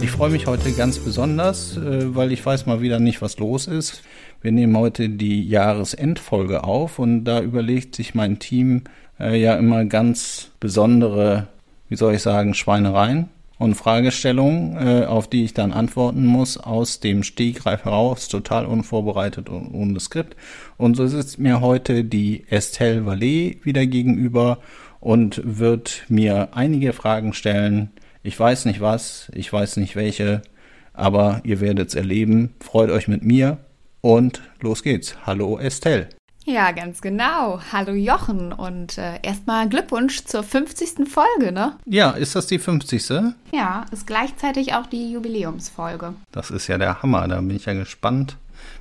Ich freue mich heute ganz besonders, äh, weil ich weiß mal wieder nicht, was los ist. Wir nehmen heute die Jahresendfolge auf und da überlegt sich mein Team äh, ja immer ganz besondere, wie soll ich sagen, Schweinereien und Fragestellungen, äh, auf die ich dann antworten muss, aus dem Stegreif heraus, total unvorbereitet und ohne Skript. Und so sitzt mir heute die Estelle Vallet wieder gegenüber und wird mir einige Fragen stellen, ich weiß nicht was, ich weiß nicht welche, aber ihr werdet es erleben. Freut euch mit mir und los geht's. Hallo Estelle. Ja, ganz genau. Hallo Jochen und äh, erstmal Glückwunsch zur 50. Folge, ne? Ja, ist das die 50. Ja, ist gleichzeitig auch die Jubiläumsfolge. Das ist ja der Hammer, da bin ich ja gespannt,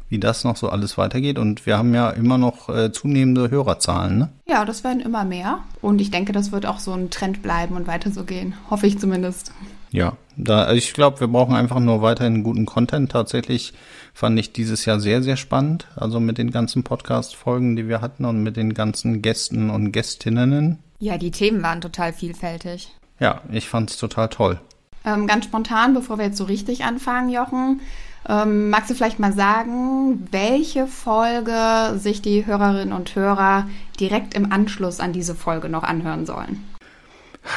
wie das noch so alles weitergeht. Und wir haben ja immer noch äh, zunehmende Hörerzahlen, ne? Ja, das werden immer mehr. Und ich denke, das wird auch so ein Trend bleiben und weiter so gehen. Hoffe ich zumindest. Ja, da, also ich glaube, wir brauchen einfach nur weiterhin guten Content. Tatsächlich fand ich dieses Jahr sehr, sehr spannend. Also mit den ganzen Podcast-Folgen, die wir hatten und mit den ganzen Gästen und Gästinnen. Ja, die Themen waren total vielfältig. Ja, ich fand es total toll. Ähm, ganz spontan, bevor wir jetzt so richtig anfangen, Jochen, ähm, magst du vielleicht mal sagen, welche Folge sich die Hörerinnen und Hörer direkt im Anschluss an diese Folge noch anhören sollen?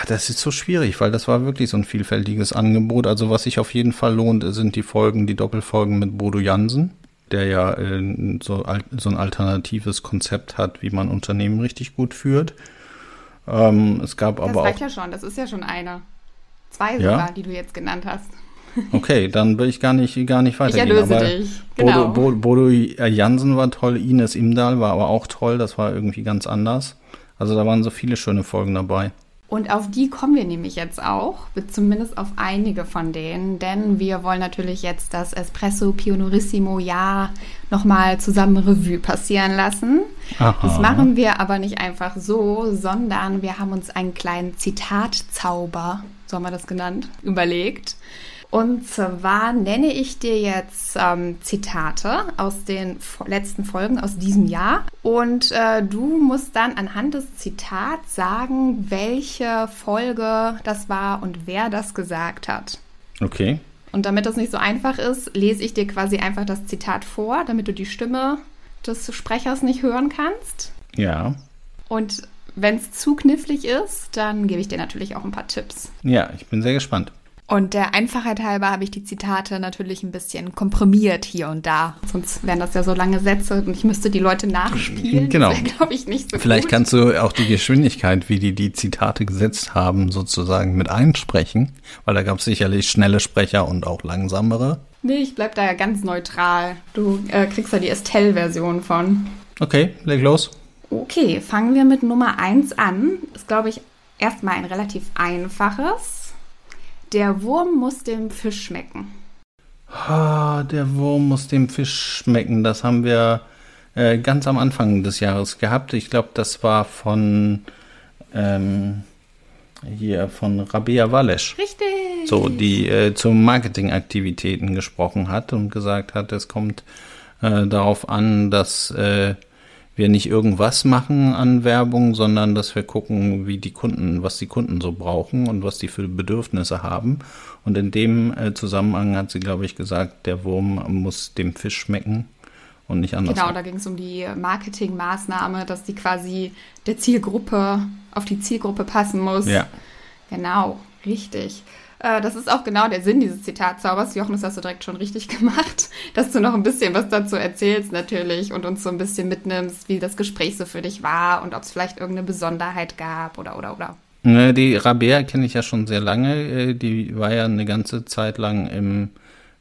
Das ist so schwierig, weil das war wirklich so ein vielfältiges Angebot. Also was sich auf jeden Fall lohnt, sind die Folgen, die Doppelfolgen mit Bodo Jansen, der ja äh, so, so, ein alternatives Konzept hat, wie man Unternehmen richtig gut führt. Ähm, es gab das aber reicht ja schon, das ist ja schon eine. Zwei Ja? sogar, die du jetzt genannt hast. Okay, dann will ich gar nicht, gar nicht weitergehen. erlöse aber dich, genau. Bodo, Bodo, Bodo Jansen war toll, Ines Imdahl war aber auch toll, das war irgendwie ganz anders. Also da waren so viele schöne Folgen dabei. Und auf die kommen wir nämlich jetzt auch, zumindest auf einige von denen, denn wir wollen natürlich jetzt das Espresso Pionorissimo Jahr nochmal zusammen Revue passieren lassen. Aha. Das machen wir aber nicht einfach so, sondern wir haben uns einen kleinen Zitatzauber, so haben wir das genannt, überlegt. Und zwar nenne ich dir jetzt ähm, Zitate aus den letzten Folgen aus diesem Jahr. Und äh, du musst dann anhand des Zitats sagen, welche Folge das war und wer das gesagt hat. Okay. Und damit das nicht so einfach ist, lese ich dir quasi einfach das Zitat vor, damit du die Stimme des Sprechers nicht hören kannst. Ja. Und wenn es zu knifflig ist, dann gebe ich dir natürlich auch ein paar Tipps. Ja, ich bin sehr gespannt. Und der Einfachheit halber habe ich die Zitate natürlich ein bisschen komprimiert hier und da. Sonst wären das ja so lange Sätze und ich müsste die Leute nachspielen. Genau. Das glaube ich, nicht so Vielleicht gut. kannst du auch die Geschwindigkeit, wie die die Zitate gesetzt haben, sozusagen mit einsprechen, weil da gab es sicherlich schnelle Sprecher und auch langsamere. Nee, ich bleib da ja ganz neutral. Du äh, kriegst da die Estelle-Version von. Okay, leg los. Okay, fangen wir mit Nummer 1 an. Ist, glaube ich, erstmal ein relativ einfaches. Der Wurm muss dem Fisch schmecken. Ah, der Wurm muss dem Fisch schmecken. Das haben wir äh, ganz am Anfang des Jahres gehabt. Ich glaube, das war von ähm, hier von Rabea Walesch. Richtig. So, die äh, zu Marketingaktivitäten gesprochen hat und gesagt hat, es kommt äh, darauf an, dass äh, wir nicht irgendwas machen an Werbung, sondern dass wir gucken, wie die Kunden, was die Kunden so brauchen und was die für Bedürfnisse haben. Und in dem äh, Zusammenhang hat sie, glaube ich, gesagt, der Wurm muss dem Fisch schmecken und nicht anders. Genau, da ging es um die Marketingmaßnahme, dass die quasi der Zielgruppe auf die Zielgruppe passen muss. Ja. Genau, richtig. Äh, Das ist auch genau der Sinn dieses Zitatzaubers. Jochen, das hast du direkt schon richtig gemacht, dass du noch ein bisschen was dazu erzählst natürlich und uns so ein bisschen mitnimmst, wie das Gespräch so für dich war und ob es vielleicht irgendeine Besonderheit gab oder oder oder. Ne, Die Rabea kenne ich ja schon sehr lange. Äh, Die war ja eine ganze Zeit lang im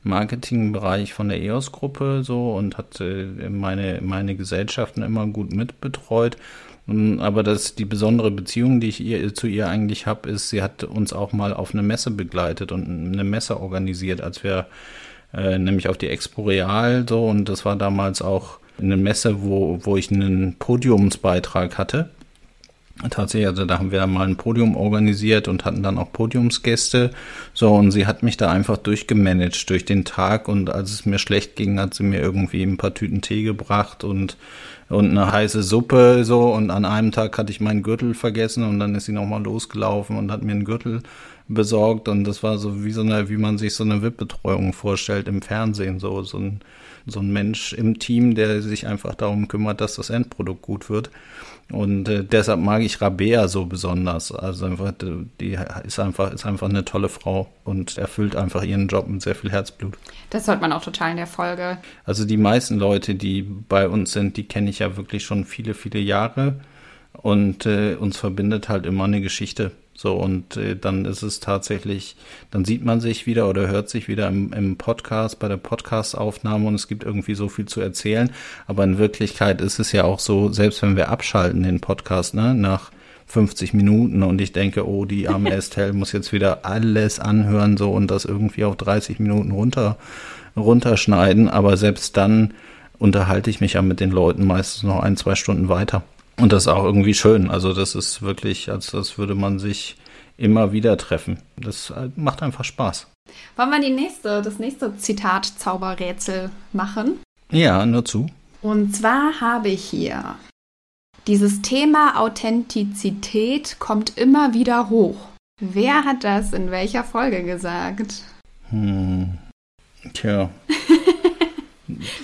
Marketingbereich von der EOS-Gruppe so und hat äh, meine, meine Gesellschaften immer gut mitbetreut. Aber das, die besondere Beziehung, die ich ihr, zu ihr eigentlich habe, ist, sie hat uns auch mal auf eine Messe begleitet und eine Messe organisiert, als wir äh, nämlich auf die Expo Real so und das war damals auch eine Messe, wo, wo ich einen Podiumsbeitrag hatte. Tatsächlich, also da haben wir mal ein Podium organisiert und hatten dann auch Podiumsgäste. So, und sie hat mich da einfach durchgemanagt durch den Tag und als es mir schlecht ging, hat sie mir irgendwie ein paar Tüten Tee gebracht und, und eine heiße Suppe, so, und an einem Tag hatte ich meinen Gürtel vergessen und dann ist sie nochmal losgelaufen und hat mir einen Gürtel besorgt und das war so wie so eine, wie man sich so eine VIP-Betreuung vorstellt im Fernsehen, so, so ein, so ein Mensch im Team, der sich einfach darum kümmert, dass das Endprodukt gut wird. Und äh, deshalb mag ich Rabea so besonders. Also einfach, die ist einfach, ist einfach eine tolle Frau und erfüllt einfach ihren Job mit sehr viel Herzblut. Das hört man auch total in der Folge. Also die meisten Leute, die bei uns sind, die kenne ich ja wirklich schon viele, viele Jahre. Und äh, uns verbindet halt immer eine Geschichte. So, und äh, dann ist es tatsächlich, dann sieht man sich wieder oder hört sich wieder im, im Podcast, bei der Podcast-Aufnahme und es gibt irgendwie so viel zu erzählen. Aber in Wirklichkeit ist es ja auch so, selbst wenn wir abschalten den Podcast, ne, nach 50 Minuten und ich denke, oh, die arme Estelle muss jetzt wieder alles anhören, so und das irgendwie auf 30 Minuten runter, runterschneiden. Aber selbst dann unterhalte ich mich ja mit den Leuten meistens noch ein, zwei Stunden weiter. Und das ist auch irgendwie schön. Also das ist wirklich, als das würde man sich immer wieder treffen. Das äh, macht einfach Spaß. Wollen wir die nächste, das nächste Zitat Zauberrätsel machen? Ja, nur zu. Und zwar habe ich hier dieses Thema Authentizität kommt immer wieder hoch. Wer hat das in welcher Folge gesagt? Hm. Tja.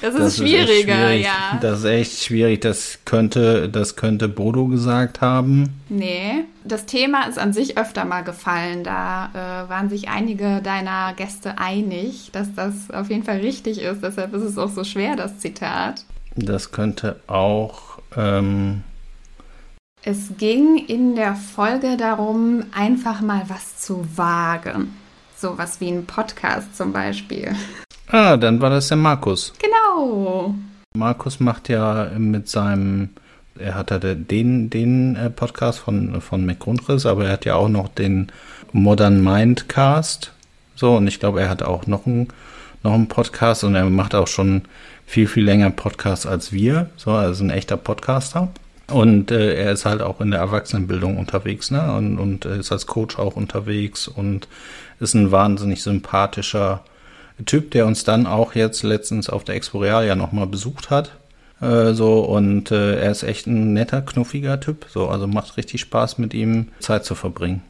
Das ist das schwieriger, ist schwierig. ja. Das ist echt schwierig. Das könnte, das könnte Bodo gesagt haben. Nee, das Thema ist an sich öfter mal gefallen. Da äh, waren sich einige deiner Gäste einig, dass das auf jeden Fall richtig ist. Deshalb ist es auch so schwer, das Zitat. Das könnte auch. Ähm es ging in der Folge darum, einfach mal was zu wagen. Sowas wie ein Podcast zum Beispiel. Ah, dann war das der Markus. Genau. Markus macht ja mit seinem, er hat ja den, den äh, Podcast von, von McGrundriss, aber er hat ja auch noch den Modern Mindcast. So, und ich glaube, er hat auch noch einen, noch einen Podcast und er macht auch schon viel, viel länger Podcasts als wir. So, also ein echter Podcaster. Und äh, er ist halt auch in der Erwachsenenbildung unterwegs, ne? Und, und äh, ist als Coach auch unterwegs und ist ein wahnsinnig sympathischer Typ, der uns dann auch jetzt letztens auf der Expo Real ja nochmal besucht hat. Äh, so, und äh, er ist echt ein netter, knuffiger Typ. So, also macht richtig Spaß mit ihm Zeit zu verbringen.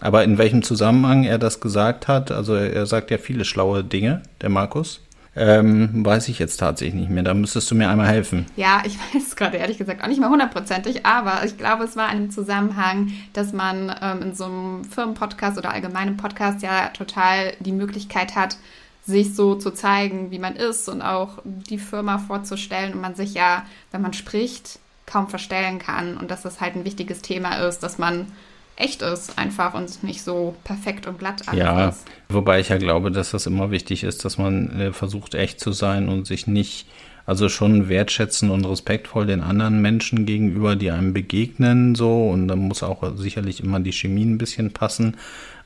Aber in welchem Zusammenhang er das gesagt hat, also er sagt ja viele schlaue Dinge, der Markus. Ähm, weiß ich jetzt tatsächlich nicht mehr. Da müsstest du mir einmal helfen. Ja, ich weiß gerade ehrlich gesagt auch nicht mehr hundertprozentig, aber ich glaube, es war ein Zusammenhang, dass man ähm, in so einem Firmenpodcast oder allgemeinen Podcast ja total die Möglichkeit hat, sich so zu zeigen, wie man ist und auch die Firma vorzustellen und man sich ja, wenn man spricht, kaum verstellen kann und dass das halt ein wichtiges Thema ist, dass man echt ist einfach und nicht so perfekt und glatt alles ja, ist. Wobei ich ja glaube, dass das immer wichtig ist, dass man äh, versucht echt zu sein und sich nicht also schon wertschätzen und respektvoll den anderen Menschen gegenüber, die einem begegnen, so. Und dann muss auch sicherlich immer die Chemie ein bisschen passen.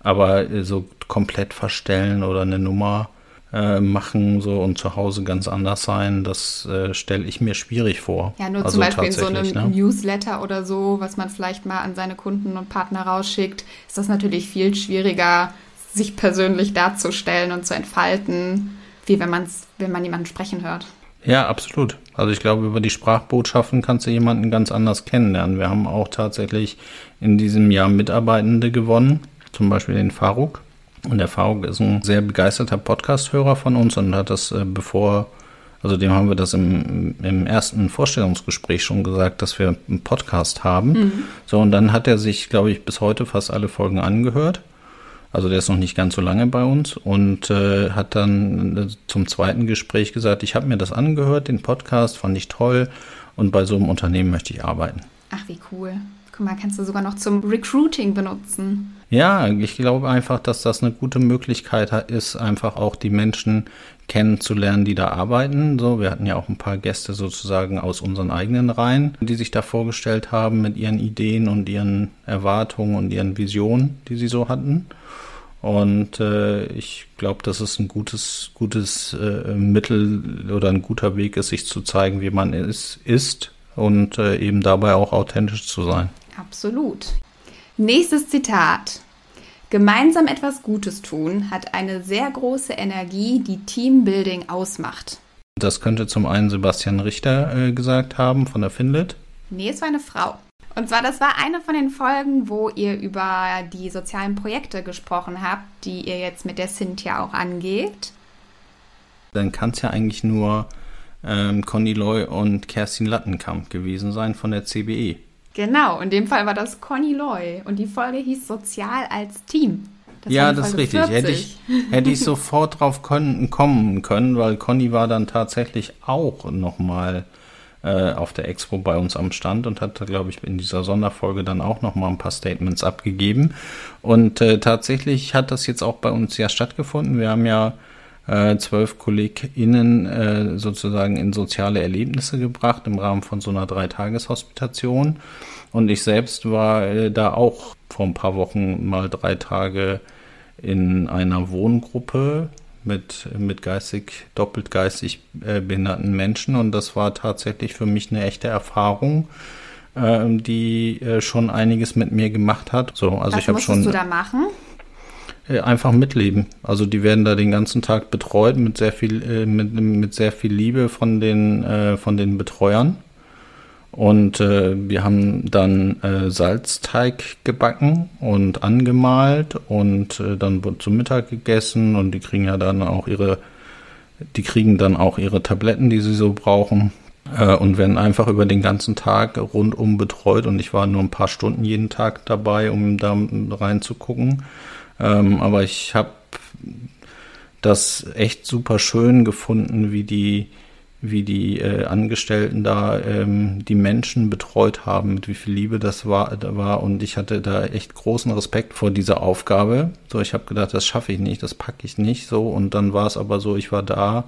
Aber äh, so komplett verstellen oder eine Nummer äh, machen so und zu Hause ganz anders sein, das äh, stelle ich mir schwierig vor. Ja, nur also zum Beispiel in so einem ne? Newsletter oder so, was man vielleicht mal an seine Kunden und Partner rausschickt, ist das natürlich viel schwieriger, sich persönlich darzustellen und zu entfalten, wie wenn, man's, wenn man jemanden sprechen hört. Ja, absolut. Also ich glaube, über die Sprachbotschaften kannst du jemanden ganz anders kennenlernen. Wir haben auch tatsächlich in diesem Jahr Mitarbeitende gewonnen, zum Beispiel den Faruk. Und der Faruk ist ein sehr begeisterter Podcast-Hörer von uns und hat das äh, bevor, also dem haben wir das im, im ersten Vorstellungsgespräch schon gesagt, dass wir einen Podcast haben. Mhm. So, und dann hat er sich, glaube ich, bis heute fast alle Folgen angehört. Also der ist noch nicht ganz so lange bei uns und äh, hat dann äh, zum zweiten Gespräch gesagt, ich habe mir das angehört, den Podcast, fand ich toll und bei so einem Unternehmen möchte ich arbeiten. Ach, wie cool. Guck mal, kannst du sogar noch zum Recruiting benutzen. Ja, ich glaube einfach, dass das eine gute Möglichkeit ist, einfach auch die Menschen kennenzulernen, die da arbeiten. So, wir hatten ja auch ein paar Gäste sozusagen aus unseren eigenen Reihen, die sich da vorgestellt haben mit ihren Ideen und ihren Erwartungen und ihren Visionen, die sie so hatten. Und äh, ich glaube, dass es ein gutes, gutes äh, Mittel oder ein guter Weg ist, sich zu zeigen, wie man ist, ist und äh, eben dabei auch authentisch zu sein. Absolut. Nächstes Zitat. Gemeinsam etwas Gutes tun hat eine sehr große Energie, die Teambuilding ausmacht. Das könnte zum einen Sebastian Richter äh, gesagt haben von der Finlit. Nee, es war eine Frau. Und zwar, das war eine von den Folgen, wo ihr über die sozialen Projekte gesprochen habt, die ihr jetzt mit der Cynthia auch angeht. Dann kann es ja eigentlich nur ähm, Conny Loy und Kerstin Lattenkamp gewesen sein von der CBE. Genau, in dem Fall war das Conny Loy und die Folge hieß Sozial als Team. Das ja, das ist richtig. 40. Hätte ich, hätte ich sofort drauf können, kommen können, weil Conny war dann tatsächlich auch nochmal äh, auf der Expo bei uns am Stand und hat, glaube ich, in dieser Sonderfolge dann auch nochmal ein paar Statements abgegeben. Und äh, tatsächlich hat das jetzt auch bei uns ja stattgefunden. Wir haben ja äh, zwölf KollegInnen äh, sozusagen in soziale Erlebnisse gebracht im Rahmen von so einer Dreitageshospitation. Und ich selbst war äh, da auch vor ein paar Wochen mal drei Tage in einer Wohngruppe mit, mit geistig, doppelt geistig äh, behinderten Menschen und das war tatsächlich für mich eine echte Erfahrung, äh, die äh, schon einiges mit mir gemacht hat. So, also Was ich habe schon. du da machen? Äh, einfach mitleben. Also die werden da den ganzen Tag betreut mit sehr viel, äh, mit, mit sehr viel Liebe von den, äh, von den Betreuern. Und äh, wir haben dann äh, Salzteig gebacken und angemalt und äh, dann wird zum Mittag gegessen und die kriegen ja dann auch ihre, die kriegen dann auch ihre Tabletten, die sie so brauchen äh, und werden einfach über den ganzen Tag rundum betreut und ich war nur ein paar Stunden jeden Tag dabei, um da reinzugucken. Ähm, aber ich habe das echt super schön gefunden, wie die wie die äh, Angestellten da ähm, die Menschen betreut haben, mit wie viel Liebe das war, da war. Und ich hatte da echt großen Respekt vor dieser Aufgabe. So, ich habe gedacht, das schaffe ich nicht, das packe ich nicht so. Und dann war es aber so, ich war da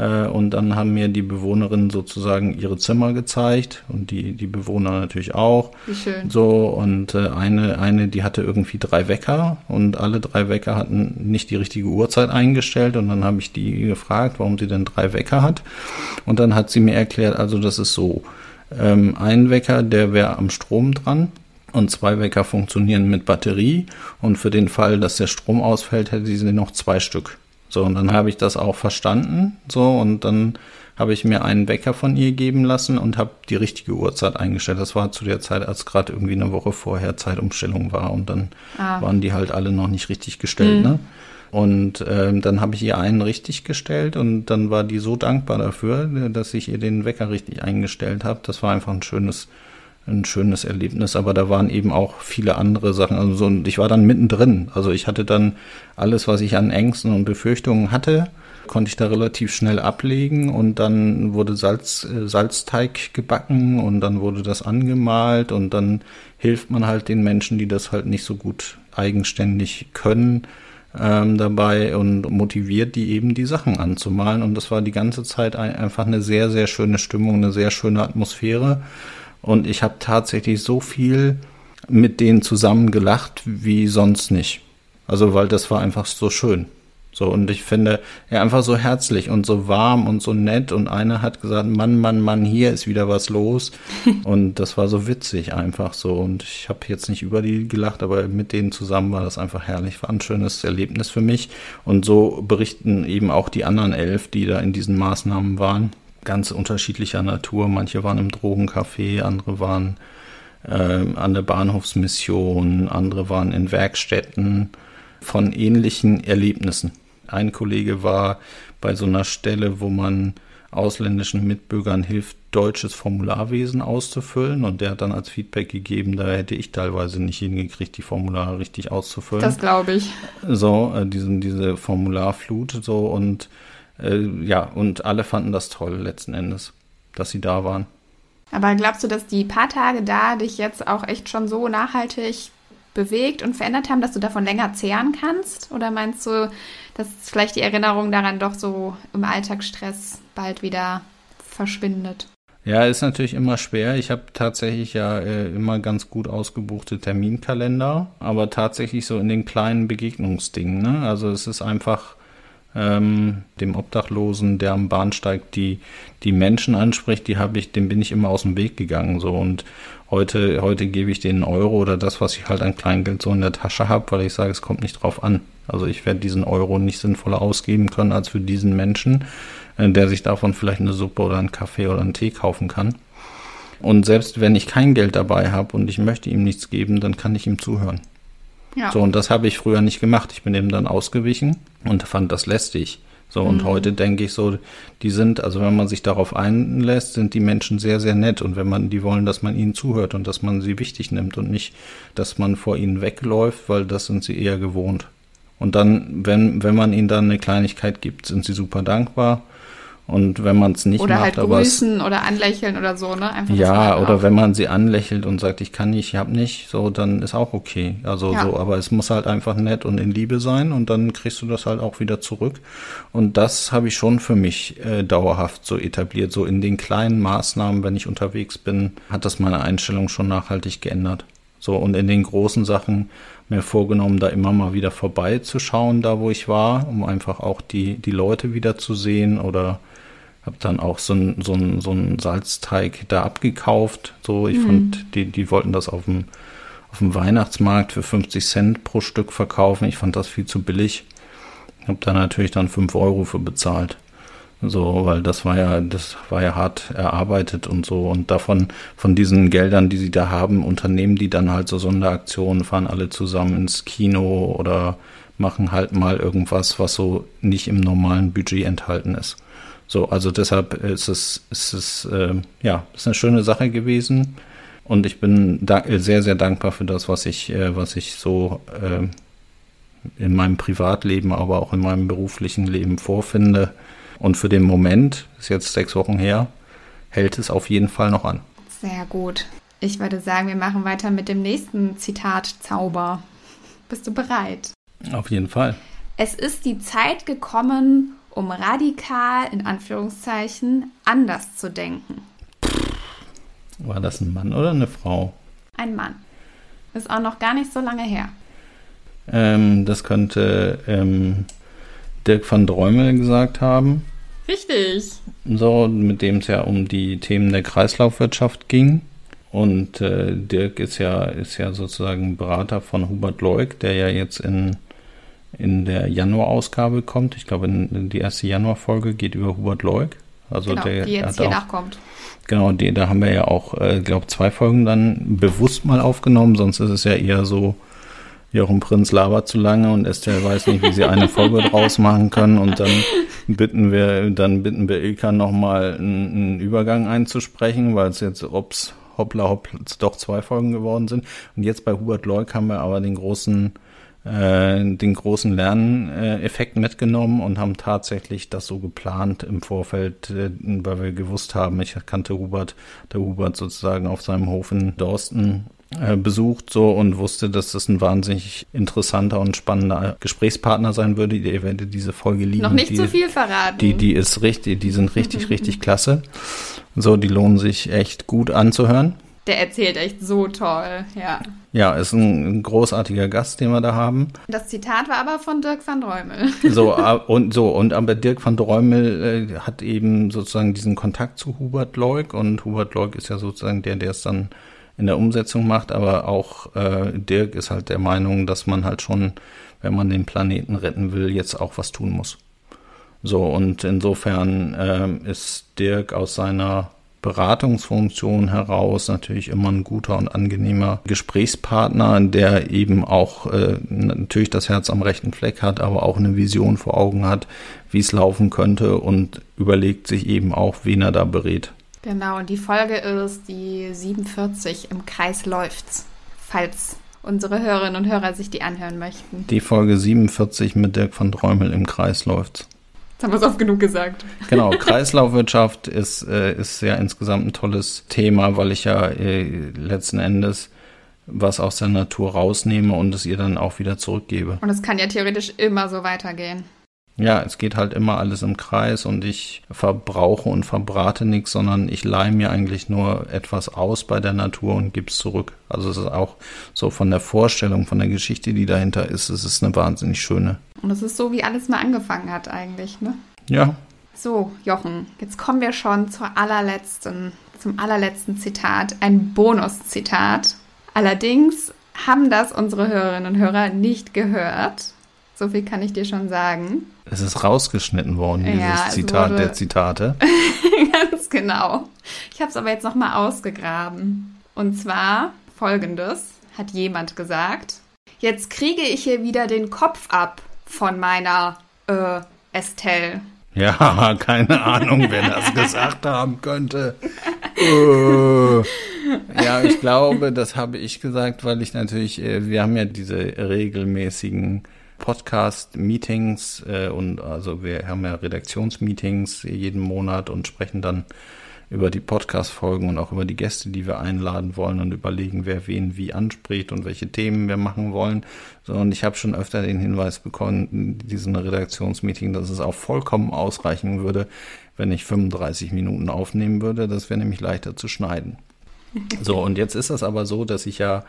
und dann haben mir die Bewohnerinnen sozusagen ihre Zimmer gezeigt und die, die Bewohner natürlich auch. Wie schön. So, und äh, eine, eine, die hatte irgendwie drei Wecker und alle drei Wecker hatten nicht die richtige Uhrzeit eingestellt und dann habe ich die gefragt, warum sie denn drei Wecker hat. Und dann hat sie mir erklärt, also das ist so, ähm, ein Wecker, der wäre am Strom dran und zwei Wecker funktionieren mit Batterie und für den Fall, dass der Strom ausfällt, hätte sie noch zwei Stück. So, und dann habe ich das auch verstanden. So, und dann habe ich mir einen Wecker von ihr geben lassen und habe die richtige Uhrzeit eingestellt. Das war zu der Zeit, als gerade irgendwie eine Woche vorher Zeitumstellung war und dann ah. waren die halt alle noch nicht richtig gestellt. Mhm. Ne? Und ähm, dann habe ich ihr einen richtig gestellt und dann war die so dankbar dafür, dass ich ihr den Wecker richtig eingestellt habe. Das war einfach ein schönes ein schönes Erlebnis, aber da waren eben auch viele andere Sachen. Also so, ich war dann mittendrin. Also ich hatte dann alles, was ich an Ängsten und Befürchtungen hatte, konnte ich da relativ schnell ablegen und dann wurde Salz, äh, Salzteig gebacken und dann wurde das angemalt und dann hilft man halt den Menschen, die das halt nicht so gut eigenständig können, ähm, dabei und motiviert die eben die Sachen anzumalen und das war die ganze Zeit ein, einfach eine sehr, sehr schöne Stimmung, eine sehr schöne Atmosphäre. Und ich habe tatsächlich so viel mit denen zusammen gelacht wie sonst nicht. Also, weil das war einfach so schön. So, und ich finde er ja, einfach so herzlich und so warm und so nett. Und einer hat gesagt, Mann, Mann, Mann, hier ist wieder was los. und das war so witzig einfach so. Und ich habe jetzt nicht über die gelacht, aber mit denen zusammen war das einfach herrlich. War ein schönes Erlebnis für mich. Und so berichten eben auch die anderen elf, die da in diesen Maßnahmen waren ganz unterschiedlicher Natur. Manche waren im Drogencafé, andere waren äh, an der Bahnhofsmission, andere waren in Werkstätten von ähnlichen Erlebnissen. Ein Kollege war bei so einer Stelle, wo man ausländischen Mitbürgern hilft, deutsches Formularwesen auszufüllen. Und der hat dann als Feedback gegeben, da hätte ich teilweise nicht hingekriegt, die Formulare richtig auszufüllen. Das glaube ich. So, äh, diesen, diese Formularflut, so und äh, ja, und alle fanden das toll letzten Endes, dass sie da waren. Aber glaubst du, dass die paar Tage da dich jetzt auch echt schon so nachhaltig bewegt und verändert haben, dass du davon länger zehren kannst? Oder meinst du, dass vielleicht die Erinnerung daran doch so im Alltagsstress bald wieder verschwindet? Ja, ist natürlich immer schwer. Ich habe tatsächlich ja äh, immer ganz gut ausgebuchte Terminkalender, aber tatsächlich so in den kleinen Begegnungsdingen. Ne? Also es ist einfach ähm, dem Obdachlosen, der am Bahnsteig die, die Menschen anspricht, die habe ich, dem bin ich immer aus dem Weg gegangen. So und heute, heute gebe ich den Euro oder das, was ich halt an Kleingeld so in der Tasche habe, weil ich sage, es kommt nicht drauf an. Also ich werde diesen Euro nicht sinnvoller ausgeben können als für diesen Menschen, äh, der sich davon vielleicht eine Suppe oder einen Kaffee oder einen Tee kaufen kann. Und selbst wenn ich kein Geld dabei habe und ich möchte ihm nichts geben, dann kann ich ihm zuhören. Ja. So, und das habe ich früher nicht gemacht. Ich bin eben dann ausgewichen und fand das lästig. So, und mhm. heute denke ich so, die sind, also wenn man sich darauf einlässt, sind die Menschen sehr, sehr nett. Und wenn man, die wollen, dass man ihnen zuhört und dass man sie wichtig nimmt und nicht, dass man vor ihnen wegläuft, weil das sind sie eher gewohnt. Und dann, wenn, wenn man ihnen dann eine Kleinigkeit gibt, sind sie super dankbar. Und wenn man es nicht oder macht, halt grüßen oder anlächeln oder so, ne? Einfach ja, oder auch. wenn man sie anlächelt und sagt, ich kann nicht, ich hab nicht, so, dann ist auch okay. Also ja. so, aber es muss halt einfach nett und in Liebe sein und dann kriegst du das halt auch wieder zurück. Und das habe ich schon für mich äh, dauerhaft so etabliert. So in den kleinen Maßnahmen, wenn ich unterwegs bin, hat das meine Einstellung schon nachhaltig geändert. So, und in den großen Sachen mir vorgenommen, da immer mal wieder vorbeizuschauen, da wo ich war, um einfach auch die, die Leute wieder zu sehen oder habe dann auch so ein, so ein, so ein Salzteig da abgekauft. So, ich mhm. fand, die, die wollten das auf dem, auf dem Weihnachtsmarkt für 50 Cent pro Stück verkaufen. Ich fand das viel zu billig. Habe da natürlich dann 5 Euro für bezahlt. So, weil das war ja, das war ja hart erarbeitet und so. Und davon, von diesen Geldern, die sie da haben, unternehmen die dann halt so Sonderaktionen, fahren alle zusammen ins Kino oder machen halt mal irgendwas, was so nicht im normalen Budget enthalten ist. So, also deshalb ist es, ist es äh, ja, ist eine schöne Sache gewesen. Und ich bin sehr, sehr dankbar für das, was ich, äh, was ich so äh, in meinem Privatleben, aber auch in meinem beruflichen Leben vorfinde. Und für den Moment, ist jetzt sechs Wochen her, hält es auf jeden Fall noch an. Sehr gut. Ich würde sagen, wir machen weiter mit dem nächsten Zitat Zauber. Bist du bereit? Auf jeden Fall. Es ist die Zeit gekommen, um radikal, in Anführungszeichen, anders zu denken. War das ein Mann oder eine Frau? Ein Mann. Ist auch noch gar nicht so lange her. Ähm, das könnte ähm, Dirk van Dräumel gesagt haben. Richtig. So, mit dem es ja um die Themen der Kreislaufwirtschaft ging. Und äh, Dirk ist ja, ist ja sozusagen Berater von Hubert Leuk, der ja jetzt in, in der Januarausgabe kommt. Ich glaube, in, die erste Januarfolge geht über Hubert Leuk. Also genau, der, die jetzt hier auch, nachkommt. Genau, die, da haben wir ja auch, äh, glaube zwei Folgen dann bewusst mal aufgenommen, sonst ist es ja eher so, Jochen Prinz labert zu lange und Estelle weiß nicht, wie sie eine Folge draus machen können und dann bitten wir, dann bitten wir Ilka nochmal einen, einen Übergang einzusprechen, weil es jetzt, ob's hoppla hopp, doch zwei Folgen geworden sind. Und jetzt bei Hubert Leuk haben wir aber den großen, äh, den großen Lerneffekt mitgenommen und haben tatsächlich das so geplant im Vorfeld, äh, weil wir gewusst haben, ich kannte Hubert, der Hubert sozusagen auf seinem Hof in Dorsten äh, besucht so und wusste, dass das ein wahnsinnig interessanter und spannender Gesprächspartner sein würde. Ihr werdet diese Folge lieben. Noch nicht die, zu viel verraten. Die, die ist richtig, die sind richtig, richtig klasse. So, die lohnen sich echt gut anzuhören. Der erzählt echt so toll, ja. Ja, ist ein großartiger Gast, den wir da haben. Das Zitat war aber von Dirk van Dräumel. So, und so, und aber Dirk van Dräumel äh, hat eben sozusagen diesen Kontakt zu Hubert Leuk und Hubert Leuk ist ja sozusagen der, der es dann in der Umsetzung macht, aber auch äh, Dirk ist halt der Meinung, dass man halt schon, wenn man den Planeten retten will, jetzt auch was tun muss. So, und insofern äh, ist Dirk aus seiner Beratungsfunktion heraus natürlich immer ein guter und angenehmer Gesprächspartner, der eben auch äh, natürlich das Herz am rechten Fleck hat, aber auch eine Vision vor Augen hat, wie es laufen könnte und überlegt sich eben auch, wen er da berät. Genau, und die Folge ist die 47 im Kreis läuft's, falls unsere Hörerinnen und Hörer sich die anhören möchten. Die Folge 47 mit Dirk von Träumel im Kreis läuft's. Jetzt haben wir es oft genug gesagt. Genau, Kreislaufwirtschaft ist, äh, ist ja insgesamt ein tolles Thema, weil ich ja äh, letzten Endes was aus der Natur rausnehme und es ihr dann auch wieder zurückgebe. Und es kann ja theoretisch immer so weitergehen. Ja, es geht halt immer alles im Kreis und ich verbrauche und verbrate nichts, sondern ich leihe mir eigentlich nur etwas aus bei der Natur und gebe es zurück. Also es ist auch so von der Vorstellung, von der Geschichte, die dahinter ist, es ist eine wahnsinnig schöne. Und es ist so, wie alles mal angefangen hat eigentlich, ne? Ja. So, Jochen, jetzt kommen wir schon zur allerletzten, zum allerletzten Zitat, ein Bonuszitat. Allerdings haben das unsere Hörerinnen und Hörer nicht gehört. So viel kann ich dir schon sagen. Es ist rausgeschnitten worden, dieses Ja, Zitat der Zitate. Ganz genau. Ich habe es aber jetzt nochmal ausgegraben. Und zwar folgendes hat jemand gesagt. Jetzt kriege ich hier wieder den Kopf ab von meiner äh, Estelle. Ja, keine Ahnung, wer das gesagt haben könnte. Äh. ja, ich glaube, das habe ich gesagt, weil ich natürlich, äh, wir haben ja diese regelmäßigen Podcast-Meetings äh, und also wir haben ja Redaktionsmeetings jeden Monat und sprechen dann über die Podcast-Folgen und auch über die Gäste, die wir einladen wollen und überlegen, wer wen wie anspricht und welche Themen wir machen wollen. So, und ich habe schon öfter den Hinweis bekommen, in diesem Redaktionsmeeting, dass es auch vollkommen ausreichen würde, wenn ich 35 Minuten aufnehmen würde. Das wäre nämlich leichter zu schneiden. So, und jetzt ist das aber so, dass ich ja,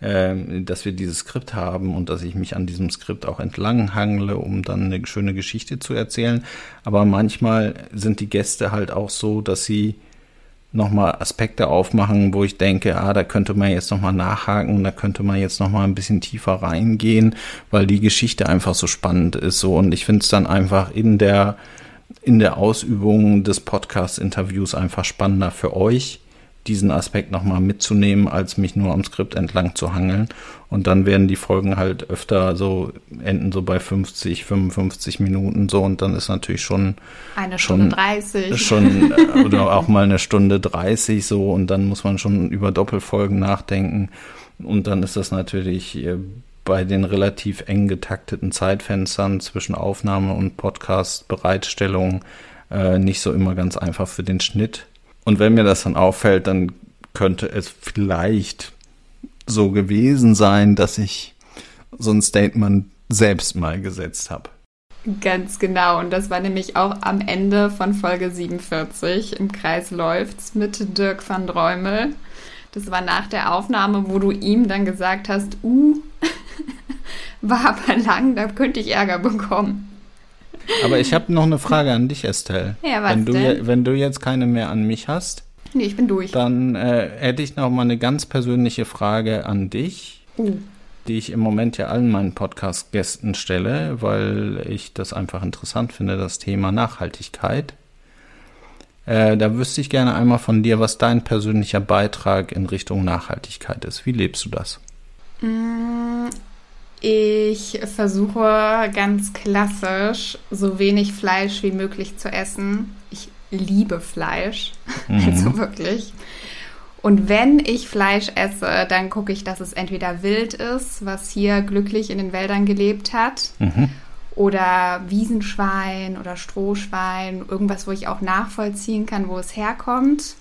dass wir dieses Skript haben und dass ich mich an diesem Skript auch entlang hangle, um dann eine schöne Geschichte zu erzählen. Aber manchmal sind die Gäste halt auch so, dass sie nochmal Aspekte aufmachen, wo ich denke, ah, da könnte man jetzt nochmal nachhaken, da könnte man jetzt nochmal ein bisschen tiefer reingehen, weil die Geschichte einfach so spannend ist. So, und ich finde es dann einfach in der, in der Ausübung des Podcast-Interviews einfach spannender für euch, diesen Aspekt nochmal mitzunehmen, als mich nur am Skript entlang zu hangeln. Und dann werden die Folgen halt öfter so, enden so bei 50, 55 Minuten so und dann ist natürlich schon Eine Schon- Stunde 30. schon äh, oder auch mal eine Stunde 30 so und dann muss man schon über Doppelfolgen nachdenken und dann ist das natürlich äh, bei den relativ eng getakteten Zeitfenstern zwischen Aufnahme und Podcast Bereitstellung äh, nicht so immer ganz einfach für den Schnitt und wenn mir das dann auffällt, dann könnte es vielleicht so gewesen sein, dass ich so ein Statement selbst mal gesetzt habe. Ganz genau. Und das war nämlich auch am Ende von Folge 47 im Kreis läuft's mit Dirk van Dräumel. Das war nach der Aufnahme, wo du ihm dann gesagt hast, uh, war aber lang, da könnte ich Ärger bekommen. Aber ich habe noch eine Frage an dich, Estelle. Ja, was wenn du, denn? wenn du jetzt keine mehr an mich hast, Nee, ich bin durch. dann äh, hätte ich noch mal eine ganz persönliche Frage an dich, Uh, die ich im Moment ja allen meinen Podcast-Gästen stelle, weil ich das einfach interessant finde, das Thema Nachhaltigkeit. Äh, da wüsste ich gerne einmal von dir, was dein persönlicher Beitrag in Richtung Nachhaltigkeit ist. Wie lebst du das? Ich versuche ganz klassisch so wenig Fleisch wie möglich zu essen. Ich liebe Fleisch, also wirklich. Und wenn ich Fleisch esse, dann gucke ich, dass es entweder wild ist, was hier glücklich in den Wäldern gelebt hat, Mhm. oder Wiesenschwein oder Strohschwein, irgendwas, wo ich auch nachvollziehen kann, wo es herkommt.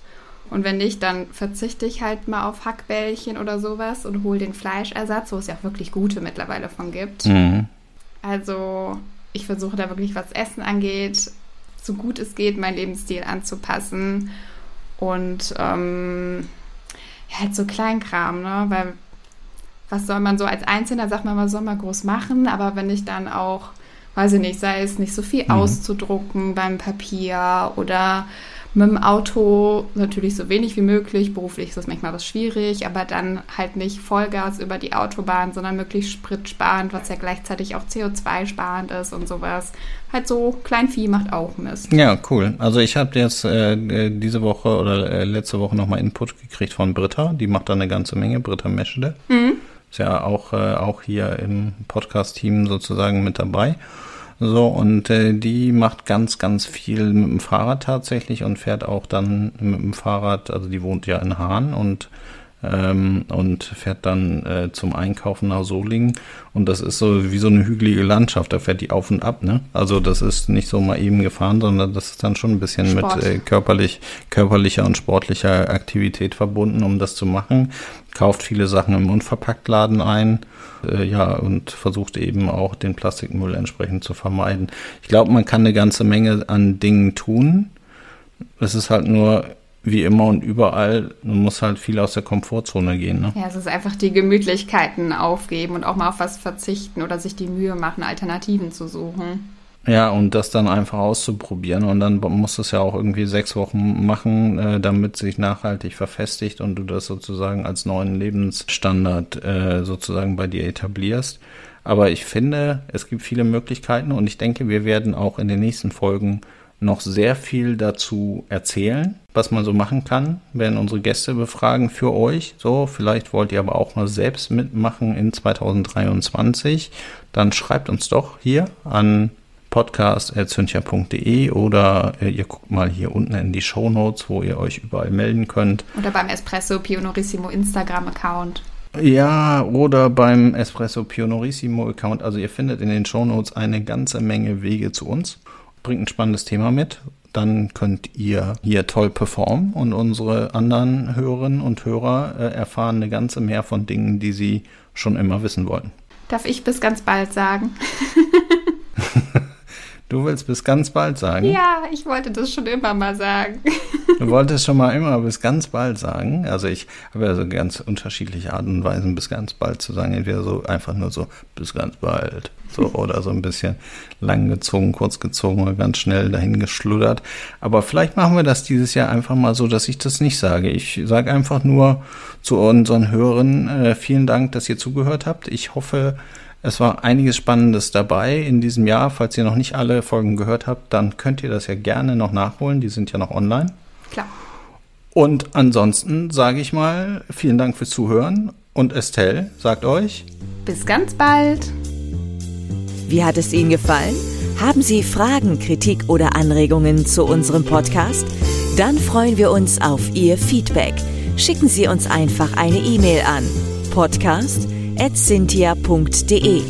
Und wenn nicht, dann verzichte ich halt mal auf Hackbällchen oder sowas und hole den Fleischersatz, wo es ja auch wirklich gute mittlerweile von gibt. Mhm. Also ich versuche da wirklich, was Essen angeht, so gut es geht, meinen Lebensstil anzupassen. Und ähm, halt so Kleinkram, ne? Weil was soll man so als Einzelner, sagt man, was soll man groß machen? Aber wenn ich dann auch, weiß ich nicht, sei es nicht so viel auszudrucken beim Papier oder mit dem Auto natürlich so wenig wie möglich. Beruflich ist das manchmal was schwierig, aber dann halt nicht Vollgas über die Autobahn, sondern möglichst spritsparend, was ja gleichzeitig auch CO2-sparend ist und sowas. Halt so, Kleinvieh macht auch Mist. Ja, cool. Also ich habe jetzt äh, äh, diese Woche oder äh, letzte Woche nochmal Input gekriegt von Britta. Die macht da eine ganze Menge. Britta Meschede. Ist ja auch, äh, auch hier im Podcast-Team sozusagen mit dabei. So, und äh, die macht ganz, ganz viel mit dem Fahrrad tatsächlich und fährt auch dann mit dem Fahrrad, also die wohnt ja in Hahn und ähm, und fährt dann äh, zum Einkaufen nach Solingen. Und das ist so wie so eine hügelige Landschaft, da fährt die auf und ab. Ne? Also das ist nicht so mal eben gefahren, sondern das ist dann schon ein bisschen Sport. mit äh, körperlich, körperlicher und sportlicher Aktivität verbunden, um das zu machen. Kauft viele Sachen im Unverpacktladen ein äh, ja, und versucht eben auch den Plastikmüll entsprechend zu vermeiden. Ich glaube, man kann eine ganze Menge an Dingen tun. Es ist halt nur wie immer und überall, man muss halt viel aus der Komfortzone gehen. Ne? Ja, es ist einfach die Gemütlichkeiten aufgeben und auch mal auf was verzichten oder sich die Mühe machen, Alternativen zu suchen. Ja, und das dann einfach auszuprobieren. Und dann muss es ja auch irgendwie sechs Wochen machen, äh, damit sich nachhaltig verfestigt und du das sozusagen als neuen Lebensstandard äh, sozusagen bei dir etablierst. Aber ich finde, es gibt viele Möglichkeiten und ich denke, wir werden auch in den nächsten Folgen noch sehr viel dazu erzählen, was man so machen kann, werden unsere Gäste befragen für euch. So, vielleicht wollt ihr aber auch mal selbst mitmachen in 2023. Dann schreibt uns doch hier an podcast.zündcher.de oder äh, ihr guckt mal hier unten in die Show Notes, wo ihr euch überall melden könnt. Oder beim Espresso Pionorissimo Instagram-Account. Ja, oder beim Espresso Pionorissimo Account. Also ihr findet in den Show Notes eine ganze Menge Wege zu uns bringt ein spannendes Thema mit. Dann könnt ihr hier toll performen und unsere anderen Hörerinnen und Hörer äh, erfahren eine ganze mehr von Dingen, die sie schon immer wissen wollten. Darf ich bis ganz bald sagen? Du willst bis ganz bald sagen? Ja, ich wollte das schon immer mal sagen. Du wolltest schon mal immer bis ganz bald sagen. Also ich habe ja so ganz unterschiedliche Arten und Weisen, bis ganz bald zu sagen. Entweder so einfach nur so bis ganz bald. So, oder so ein bisschen lang gezogen, kurz gezogen oder ganz schnell dahin geschluddert. Aber vielleicht machen wir das dieses Jahr einfach mal so, dass ich das nicht sage. Ich sage einfach nur zu unseren Hörern, äh, vielen Dank, dass ihr zugehört habt. Ich hoffe, es war einiges Spannendes dabei in diesem Jahr. Falls ihr noch nicht alle Folgen gehört habt, dann könnt ihr das ja gerne noch nachholen. Die sind ja noch online. Klar. Und ansonsten sage ich mal, vielen Dank fürs Zuhören. Und Estelle sagt euch. Bis ganz bald. Wie hat es Ihnen gefallen? Haben Sie Fragen, Kritik oder Anregungen zu unserem Podcast? Dann freuen wir uns auf Ihr Feedback. Schicken Sie uns einfach eine E-Mail an podcast@ cintia.de.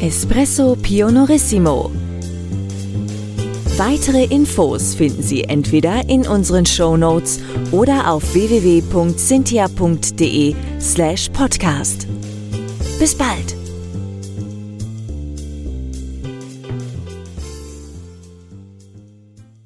Espresso Pionorissimo. Weitere Infos finden Sie entweder in unseren Show Notes oder auf www.cintia.de slash podcast. Bis bald!